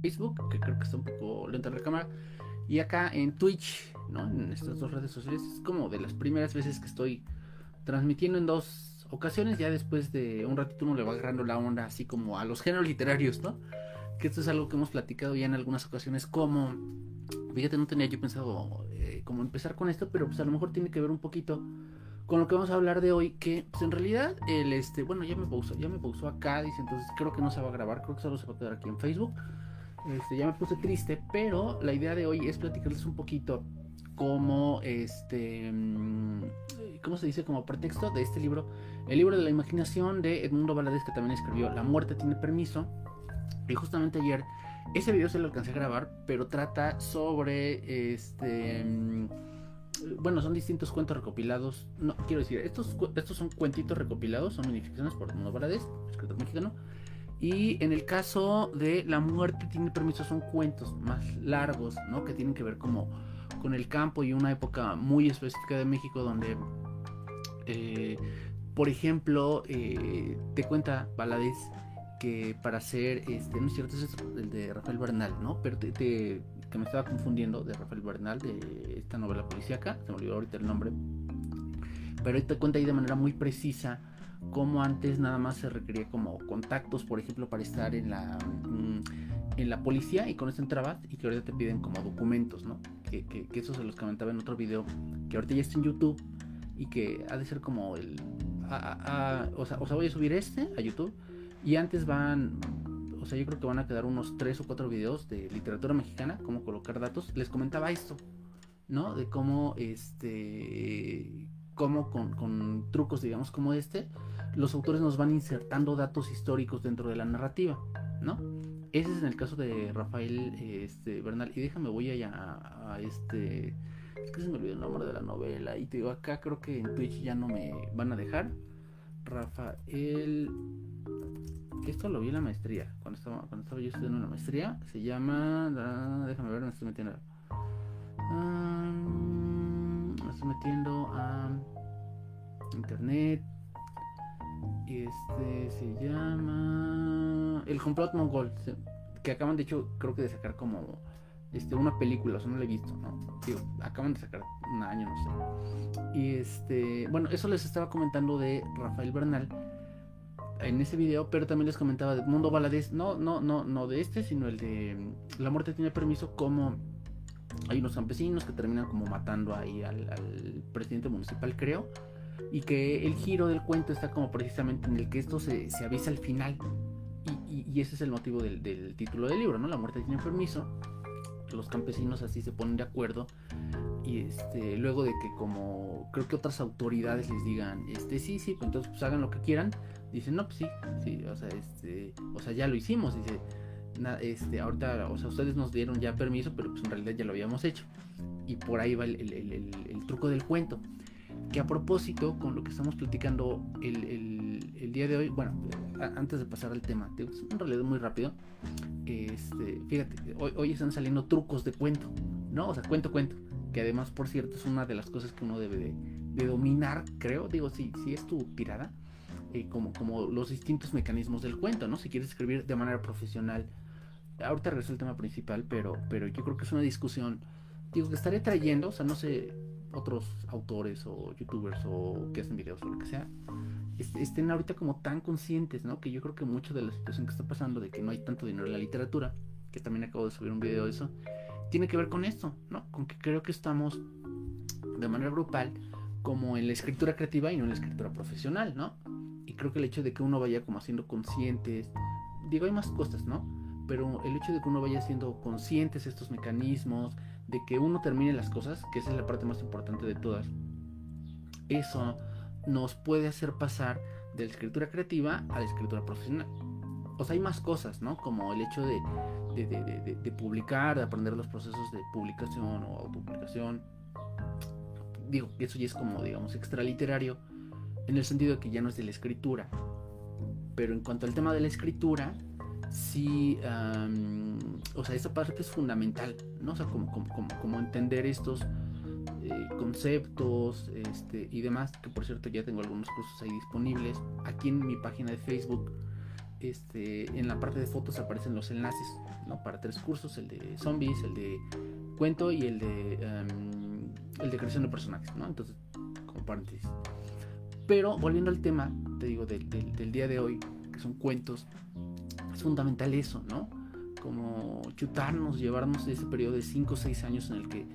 Facebook, que creo que está un poco lenta la cámara, y acá en Twitch, ¿no? En estas dos redes sociales, es como de las primeras veces que estoy transmitiendo en dos ocasiones, ya después de un ratito uno le va agarrando la onda así como a los géneros literarios, ¿no? Que esto es algo que hemos platicado ya en algunas ocasiones como, fíjate, no tenía yo pensado eh, como empezar con esto, pero pues a lo mejor tiene que ver un poquito con lo que vamos a hablar de hoy, que pues en realidad el este, bueno, ya me pausó, ya me pausó acá, dice, entonces creo que no se va a grabar, creo que solo se va a quedar aquí en Facebook. Este, ya me puse triste, pero la idea de hoy es platicarles un poquito como este mm, ¿cómo se dice? como pretexto de este libro, el libro de la imaginación de Edmundo Valadez que también escribió La muerte tiene permiso. Y justamente ayer ese video se lo alcancé a grabar, pero trata sobre este mm, bueno, son distintos cuentos recopilados. No, quiero decir, estos, estos son cuentitos recopilados, son minificciones por Edmundo Valadez, escritor mexicano. Y en el caso de La muerte tiene permiso, son cuentos más largos, ¿no? Que tienen que ver como con el campo y una época muy específica de México donde, eh, por ejemplo, eh, te cuenta Valadez que para hacer, este, no es cierto, es el de Rafael Bernal, ¿no? Pero te, que me estaba confundiendo de Rafael Bernal, de esta novela policíaca, se me olvidó ahorita el nombre, pero te cuenta ahí de manera muy precisa como antes nada más se requería como contactos, por ejemplo, para estar en la, mm, en la policía y con eso entrabas y que ahorita te piden como documentos, ¿no? Que, que, eso se los comentaba en otro video que ahorita ya está en YouTube y que ha de ser como el... o, sea, o sea, voy a subir este a YouTube y antes van... O sea, yo creo que van a quedar unos tres o cuatro videos de literatura mexicana, cómo colocar datos. Les comentaba esto, ¿no? De cómo este cómo con, trucos, digamos, como este, los autores nos van insertando datos históricos dentro de la narrativa, ¿no? Ese es en el caso de Rafael este, Bernal. Y déjame, voy allá a, este. Es que se me olvidó el nombre de la novela. Y te digo, acá creo que en Twitch ya no me van a dejar. Rafael. Esto lo vi en la maestría. Cuando estaba, cuando estaba yo estudiando en la maestría. Se llama. Déjame ver, me estoy metiendo. me estoy metiendo a internet. Este se llama El complot mongol. Que acaban de hecho, creo que de sacar como este, una película, o sea, no la he visto, ¿no? acaban de sacar un año, no sé. Y este, bueno, eso les estaba comentando de Rafael Bernal en ese video, pero también les comentaba de Mundo Valadez, no, no, no, no de este, sino el de La muerte tiene permiso, como hay unos campesinos que terminan como matando ahí al presidente municipal, creo y que el giro del cuento está como precisamente en el que esto se, avisa al final. Y, ese es el motivo del, título del libro, ¿no? La muerte tiene permiso. Los campesinos así se ponen de acuerdo. Y este, luego de que como creo que otras autoridades les digan, este, sí, sí, pues entonces pues hagan lo que quieran, dicen, no, pues sí, sí, o sea, este, o sea, ya lo hicimos, dice, este, ahorita, o sea, ustedes nos dieron ya permiso, pero pues en realidad ya lo habíamos hecho. Y por ahí va el truco del cuento que a propósito, con lo que estamos platicando el, día de hoy, bueno, antes de pasar al tema, en realidad muy rápido, este, fíjate, hoy, hoy están saliendo trucos de cuento, ¿no? O sea, cuento, cuento, que además, por cierto, es una de las cosas que uno debe de, dominar, creo, digo, si, si es tu tirada, eh, como, como los distintos mecanismos del cuento, ¿no? Si quieres escribir de manera profesional, ahorita regreso al tema principal, pero, pero yo creo que es una discusión, digo, que estaré trayendo, o sea, no sé, otros autores o youtubers o que hacen videos o lo que sea estén ahorita como tan conscientes, ¿no? Que yo creo que mucho de la situación que está pasando de que no hay tanto dinero en la literatura, que también acabo de subir un video de eso, tiene que ver con esto, ¿no? Con que creo que estamos de manera grupal como en la escritura creativa y no en la escritura profesional, ¿no? Y creo que el hecho de que uno vaya como haciendo conscientes, digo, hay más cosas, ¿no? Pero el hecho de que uno vaya siendo conscientes estos mecanismos, de que uno termine las cosas, que esa es la parte más importante de todas, eso nos puede hacer pasar de la escritura creativa a la escritura profesional. O sea, hay más cosas, ¿no? Como el hecho de, de, publicar, de aprender los procesos de publicación o autopublicación. Digo, eso ya es como, digamos, extraliterario, en el sentido de que ya no es de la escritura. Pero en cuanto al tema de la escritura, sí, o sea, esa parte es fundamental, ¿no? O sea, como, entender estos eh, conceptos este, y demás, que por cierto ya tengo algunos cursos ahí disponibles. Aquí en mi página de Facebook este, en la parte de fotos aparecen los enlaces, ¿no? Para tres cursos, el de zombies, el de cuento y el de, em, el de creación de personajes, ¿no? Entonces, como paréntesis. Pero volviendo al tema, te digo, del, del día de hoy, que son cuentos, es fundamental eso, ¿no? Como chutarnos, llevarnos ese periodo de 5 o 6 años en el que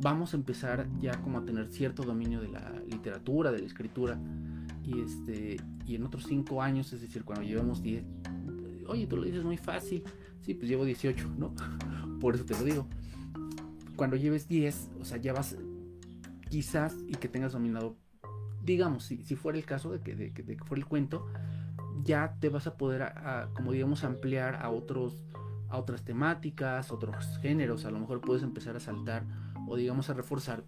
vamos a empezar ya como a tener cierto dominio de la literatura, de la escritura. Y, este, y en otros 5 años, es decir, cuando llevamos 10, oye, tú lo dices muy fácil. Sí, pues llevo 18, ¿no? Por eso te lo digo. Cuando lleves 10, o sea, ya vas quizás y que tengas dominado, digamos, si, si fuera el caso de que, de, de que fuera el cuento, ya te vas a poder, como digamos, ampliar a otros otras temáticas, otros géneros, a lo mejor puedes empezar a saltar o digamos a reforzar,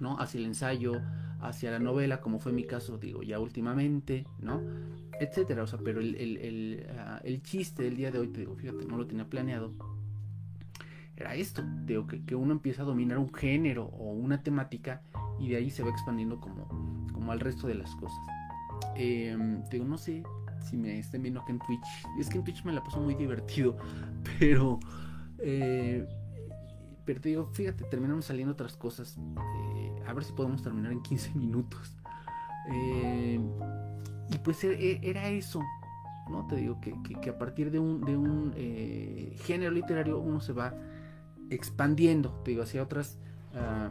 ¿no? Hacia el ensayo, hacia la novela, como fue mi caso, digo, ya últimamente, ¿no? Etcétera, o sea, pero el, el, el, ah, chiste del día de hoy, te digo, fíjate, no lo tenía planeado, era esto, digo, que, que, uno empieza a dominar un género o una temática y de ahí se va expandiendo como, como al resto de las cosas. Eh, digo, no sé si me estén viendo aquí en Twitch. Es que en Twitch me la paso muy divertido, pero... Eh, pero te digo, fíjate, terminamos saliendo otras cosas. Eh, a ver si podemos terminar en 15 minutos. Eh, y pues e, e, era eso, ¿no? Te digo que, que, a partir de un, de un género literario uno se va expandiendo, te digo, hacia otras... Uh,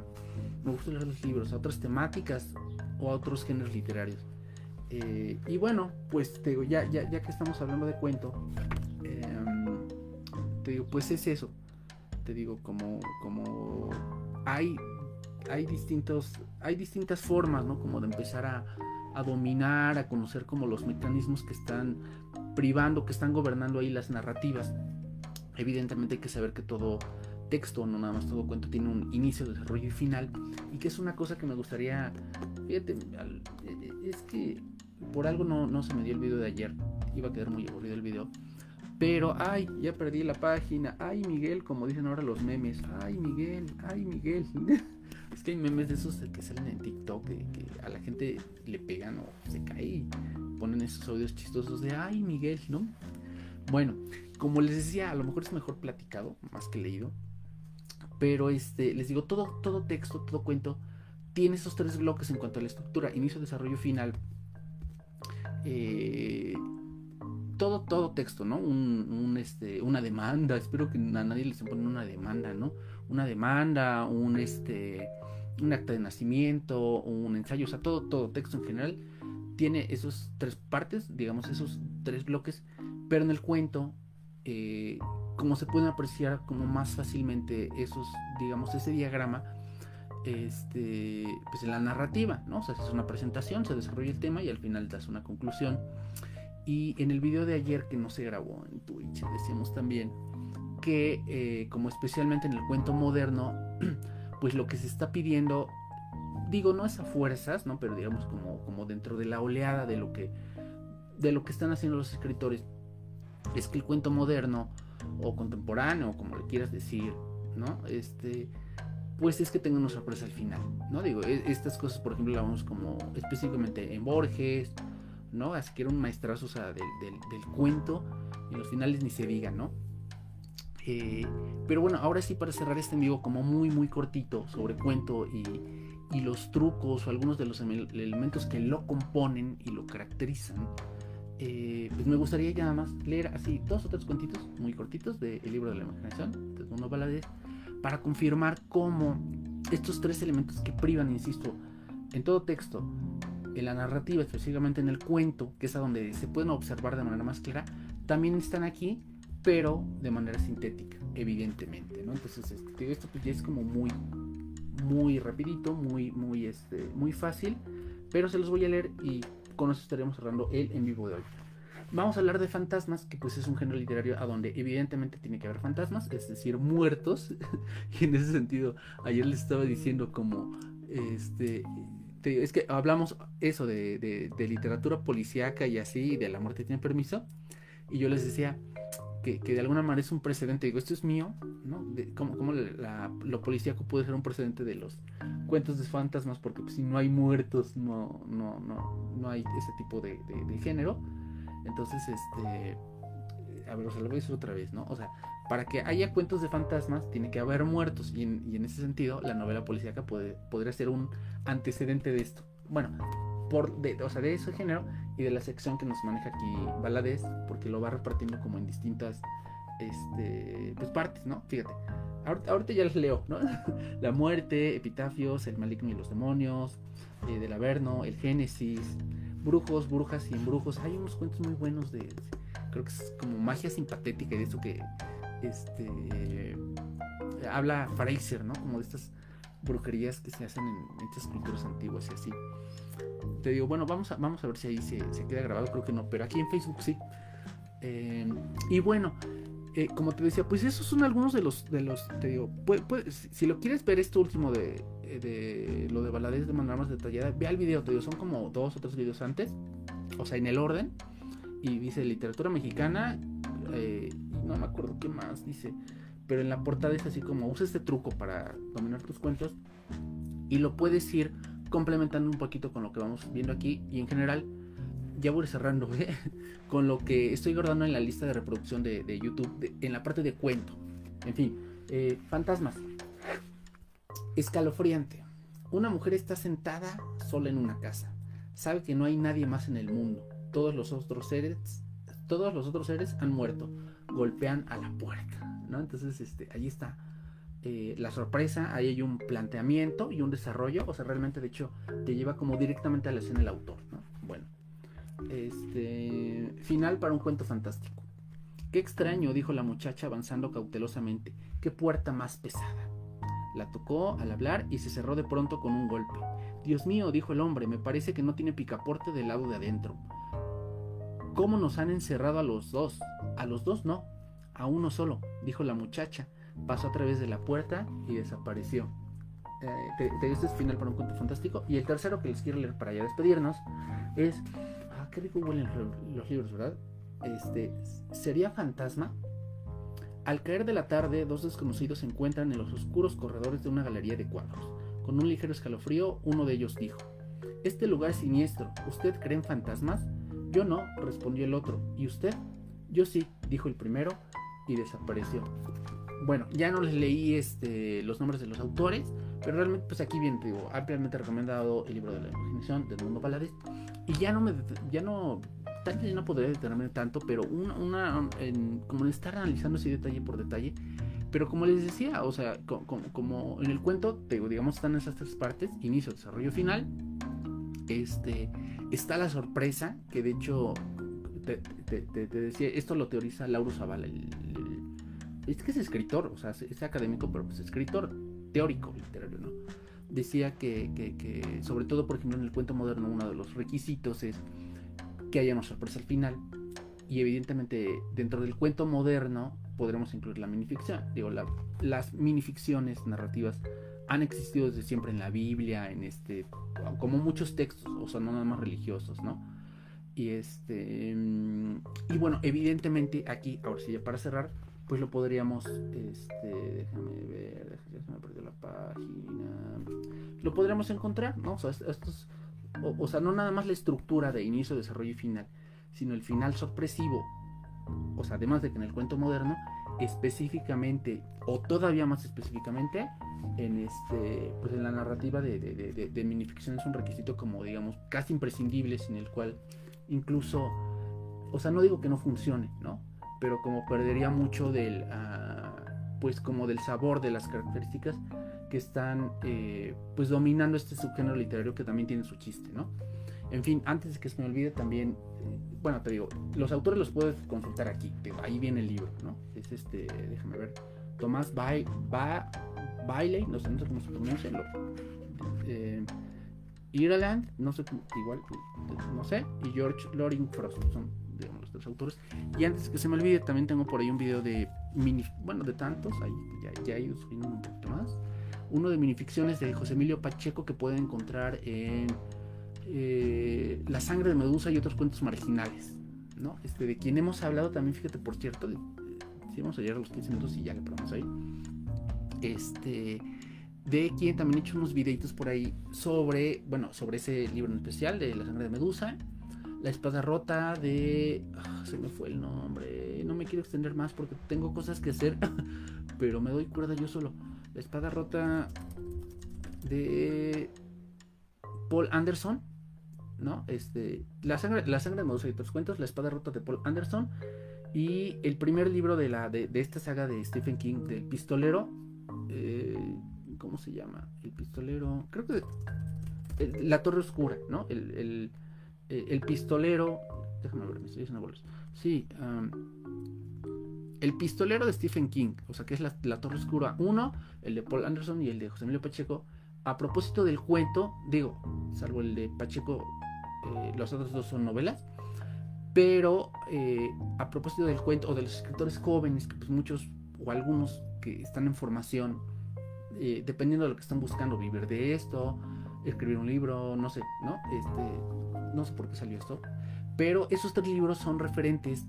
me gusta leer los libros, a otras temáticas o a otros géneros literarios. Eh, y bueno, pues te digo, ya, ya, ya que estamos hablando de cuento, em, te digo, pues es eso. Te digo, como, como hay, hay, distintos, hay distintas formas, ¿no? Como de empezar a, a dominar, a conocer como los mecanismos que están privando, que están gobernando ahí las narrativas. Evidentemente hay que saber que todo texto, no nada más todo cuento, tiene un inicio, desarrollo y final. Y que es una cosa que me gustaría, fíjate, es que por algo no, no se me dio el video de ayer. Iba a quedar muy aburrido el video. Pero, ay, ya perdí la página. Ay, Miguel, como dicen ahora los memes. Ay, Miguel, ay, Miguel. es que hay memes de esos que salen en TikTok que, a la gente le pegan o se cae y ponen esos audios chistosos de ay, Miguel, ¿no? Bueno, como les decía, a lo mejor es mejor platicado más que leído. Pero este, les digo, todo, todo texto, todo cuento tiene esos tres bloques en cuanto a la estructura, inicio, desarrollo, final eh, todo, todo texto, ¿no? Un, este, una demanda, espero que a nadie les pone una demanda, ¿no? Una demanda, un, este, un acta de nacimiento, un ensayo, o sea, todo, todo texto en general tiene esos tres partes, digamos, esos tres bloques, pero en el cuento, eh, como se pueden apreciar como más fácilmente esos, digamos, ese diagrama, este, pues en la narrativa, ¿no? O sea, es una presentación, se desarrolla el tema y al final das una conclusión. Y en el video de ayer que no se grabó en Twitch, decíamos también que eh, como especialmente en el cuento moderno, pues lo que se está pidiendo, digo, no es a fuerzas, ¿no? Pero digamos como, como dentro de la oleada de lo que de lo que están haciendo los escritores, es que el cuento moderno o contemporáneo, como le quieras decir, ¿no? Este pues es que tenga una sorpresa al final, ¿no? Digo, e, estas cosas, por ejemplo, la vamos como específicamente en Borges, ¿no? Así que era un maestrazo, o sea, del, del, cuento, y los finales ni se digan, ¿no? Eh, pero bueno, ahora sí para cerrar este vivo como muy, muy cortito sobre cuento y, y los trucos o algunos de los elementos que lo componen y lo caracterizan, eh, pues me gustaría ya nada más leer así dos o tres cuentitos muy cortitos del libro de la imaginación, de Valadez para confirmar cómo estos tres elementos que privan, insisto, en todo texto, en la narrativa, específicamente en el cuento, que es a donde se pueden observar de manera más clara, también están aquí, pero de manera sintética, evidentemente. Entonces, este, esto pues ya es como muy, muy rapidito, muy, muy, este, muy fácil, pero se los voy a leer y con eso estaremos cerrando el en vivo de hoy. Vamos a hablar de fantasmas, que pues es un género literario a donde evidentemente tiene que haber fantasmas, es decir, muertos. y en ese sentido, ayer les estaba diciendo como, este, es que hablamos eso de, de, literatura policíaca y así, de la muerte tiene permiso. Y yo les decía que, de alguna manera es un precedente. Digo, esto es mío, ¿no? De, ¿Cómo, lo policíaco puede ser un precedente de los cuentos de fantasmas? Porque pues, si no hay muertos, no, no, no, no hay ese tipo de, de género. Entonces, este, a ver, o sea, lo voy a decir otra vez, ¿no? O sea, para que haya cuentos de fantasmas, tiene que haber muertos. Y en, ese sentido, la novela policíaca puede, podría ser un antecedente de esto. Bueno, por de, o sea, de ese género y de la sección que nos maneja aquí Baladez, porque lo va repartiendo como en distintas este, pues partes, ¿no? Fíjate. Ahorita, ya les leo, ¿no? la muerte, epitafios, el maligno y los demonios, eh, del Averno, el Génesis, brujos, brujas y embrujos. Hay unos cuentos muy buenos de, creo que es como magia simpatética y de eso que este habla Fraser, ¿no? Como de estas brujerías que se hacen en estas culturas antiguas y así. Te digo, bueno, vamos a, vamos a ver si ahí se, queda grabado, creo que no, pero aquí en Facebook sí. Eh, y bueno, eh, como te decía, pues esos son algunos de los, de los te digo, si lo quieres ver esto último de, de lo de baladez de manera más detallada, ve al video, te digo, son como dos o tres videos antes, o sea, en el orden, y dice literatura mexicana, eh, no me acuerdo qué más dice, pero en la portada es así como usa este truco para dominar tus cuentos y lo puedes ir complementando un poquito con lo que vamos viendo aquí y en general ya voy cerrando ¿eh? con lo que estoy guardando en la lista de reproducción de, YouTube en la parte de cuento. En fin, eh, fantasmas. Escalofriante. Una mujer está sentada sola en una casa. Sabe que no hay nadie más en el mundo. Todos los otros seres, todos los otros seres han muerto. Golpean a la puerta. ¿no? Entonces, este, ahí está eh, la sorpresa. Ahí hay un planteamiento y un desarrollo. O sea, realmente, de hecho, te lleva como directamente a la escena el autor. ¿no? Bueno, este final para un cuento fantástico. Qué extraño, dijo la muchacha avanzando cautelosamente. Qué puerta más pesada. La tocó al hablar y se cerró de pronto con un golpe. Dios mío, dijo el hombre, me parece que no tiene picaporte del lado de adentro. ¿Cómo nos han encerrado a los dos? A los dos no, a uno solo, dijo la muchacha. Pasó a través de la puerta y desapareció. Eh, te, este es final para un cuento fantástico. Y el tercero que les quiero leer para ya despedirnos es qué rico huelen los libros, ¿verdad? Este, ¿sería fantasma? Al caer de la tarde, dos desconocidos se encuentran en los oscuros corredores de una galería de cuadros. Con un ligero escalofrío, uno de ellos dijo, Este lugar es siniestro, ¿usted cree en fantasmas? Yo no, respondió el otro. ¿Y usted? Yo sí, dijo el primero, y desapareció. Bueno, ya no les leí este, los nombres de los autores, pero realmente, pues aquí bien, digo, ampliamente recomendado el libro de la imaginación del mundo Paladín. Y ya no me, ya no, tal vez no podría detenerme tanto, pero una, una en, como en estar analizando así detalle por detalle. Pero como les decía, o sea, como, en el cuento, digamos, están esas tres partes, inicio, desarrollo final. Este, está la sorpresa, que de hecho, te, decía, esto lo teoriza Lauro Zavala, es que es escritor, o sea, es académico, pero pues escritor teórico literario, ¿no? Decía que, que, sobre todo, por ejemplo, en el cuento moderno, uno de los requisitos es que haya una sorpresa al final. Y evidentemente, dentro del cuento moderno, podremos incluir la minificción. Digo, las minificciones narrativas han existido desde siempre en la Biblia, en este, como muchos textos, o sea, no nada más religiosos, ¿no? Y este, y bueno, evidentemente aquí, ahora sí, ya para cerrar, pues lo podríamos, este, déjame ver, ya se me perdió la página, lo podríamos encontrar, ¿no? O sea, estos, o, sea, no nada más la estructura de inicio, desarrollo y final, sino el final sorpresivo, o sea, además de que en el cuento moderno, específicamente, o todavía más específicamente, en este, pues en la narrativa de, de, de minificción es un requisito como, digamos, casi imprescindible, sin el cual incluso, o sea, no digo que no funcione, ¿no? Pero como perdería mucho del, ah, pues como del sabor de las características que están eh, pues dominando este subgénero literario que también tiene su chiste, ¿no? En fin, antes de que se me olvide también, eh, bueno, te digo, los autores los puedes consultar aquí, ahí viene el libro, ¿no? Es este, déjame ver, Tomás Bailey, Bailey, no sé, no sé cómo se pronuncia, eh, Ireland, no sé, igual, no sé, y George Loring Frost, son autores. Y antes que se me olvide, también tengo por ahí un video de mini, bueno, de tantos, ahí ya, ya he ido subiendo un poquito más. Uno de minificciones de José Emilio Pacheco que pueden encontrar en eh, La sangre de Medusa y otros cuentos marginales, ¿no? Este, de quien hemos hablado también, fíjate, por cierto, de, si vamos a llegar a los 15 minutos y ya le ponemos ahí. Este de quien también he hecho unos videitos por ahí sobre, bueno, sobre ese libro en especial de La sangre de Medusa, La espada rota de... Ah, se me fue el nombre. No me quiero extender más porque tengo cosas que hacer. pero me doy cuerda yo solo. La espada rota de Paul Anderson. ¿No? Este. La sangre, la sangre de Medusa y otros cuentos. La espada rota de Paul Anderson. Y el primer libro de, la, de, esta saga de Stephen King, del pistolero. Eh, ¿Cómo se llama? El pistolero. Creo que. la Torre Oscura, ¿no? El, el, pistolero. Déjame ver, me estoy diciendo. Sí. el pistolero de Stephen King, o sea, que es la, la, Torre Oscura 1, el de Paul Anderson y el de José Emilio Pacheco. A propósito del cuento, digo, salvo el de Pacheco, eh, los otros dos son novelas. Pero eh, a propósito del cuento o de los escritores jóvenes, que pues muchos o algunos que están en formación, eh, dependiendo de lo que están buscando, vivir de esto, escribir un libro, no sé, ¿no? Este, no sé por qué salió esto. Pero esos tres libros son referentes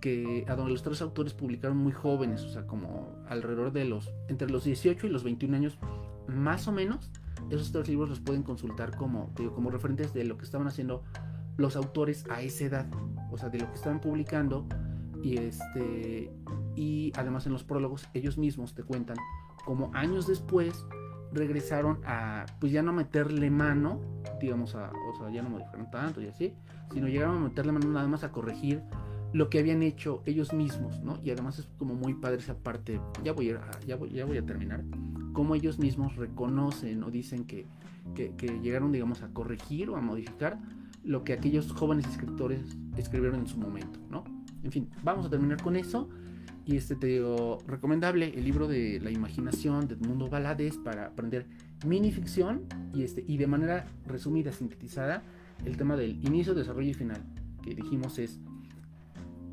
que a donde los tres autores publicaron muy jóvenes, o sea, como alrededor de los, entre los 18 y los 21 años, más o menos, esos tres libros los pueden consultar como, como referentes de lo que estaban haciendo los autores a esa edad, o sea, de lo que estaban publicando y este y además en los prólogos ellos mismos te cuentan como años después regresaron a pues ya no meterle mano, digamos a, o sea, ya no modificaron tanto y así, sino llegaron a meterle mano nada más a corregir lo que habían hecho ellos mismos, ¿no? Y además es como muy padre esa parte, ya voy a, ya voy, ya voy a terminar, como ellos mismos reconocen o dicen que, que, que llegaron, digamos, a corregir o a modificar lo que aquellos jóvenes escritores escribieron en su momento, ¿no? En fin, vamos a terminar con eso. Y este te digo, recomendable el libro de la imaginación de Mundo Balades para aprender minificción y, este, y de manera resumida, sintetizada, el tema del inicio, desarrollo y final, que dijimos es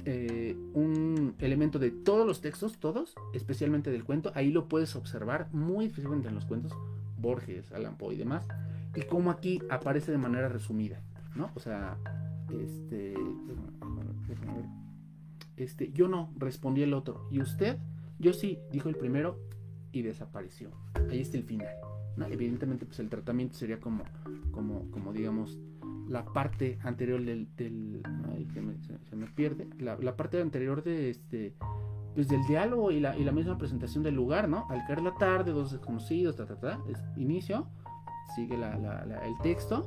eh, un elemento de todos los textos, todos, especialmente del cuento. Ahí lo puedes observar muy especialmente en los cuentos, Borges, Alan Poe y demás, y cómo aquí aparece de manera resumida. ¿no? O sea, este, este, yo no, respondí el otro. ¿Y usted? Yo sí, dijo el primero y desapareció. Ahí está el final. Evidentemente, pues el tratamiento sería como, como, como digamos, la parte anterior del, del se, me pierde, la, parte anterior de este, pues del diálogo y la, y la misma presentación del lugar, ¿no? Al caer la tarde, dos desconocidos, ta, ta, ta, inicio, sigue la, el texto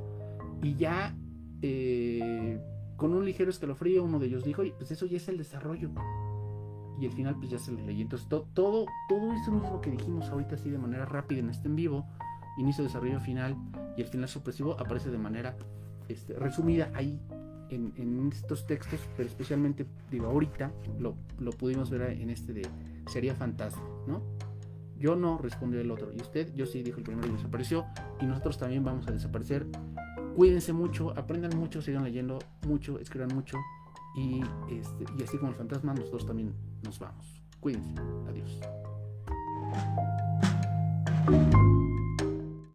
y ya eh, con un ligero escalofrío, uno de ellos dijo, pues eso ya es el desarrollo. Y al final pues ya se lo leí. Entonces todo, todo, eso mismo que dijimos ahorita así de manera rápida en este en vivo, inicio, desarrollo final y el final sorpresivo aparece de manera este, resumida ahí en, estos textos, pero especialmente, digo, ahorita lo, lo pudimos ver en este de Sería Fantasma, ¿no? Yo no respondió el otro. Y usted, yo sí, dijo el primero y desapareció. Y nosotros también vamos a desaparecer Cuídense mucho, aprendan mucho, sigan leyendo mucho, escriban mucho. Y, este, y así como el fantasma, nosotros también nos vamos. Cuídense. Adiós.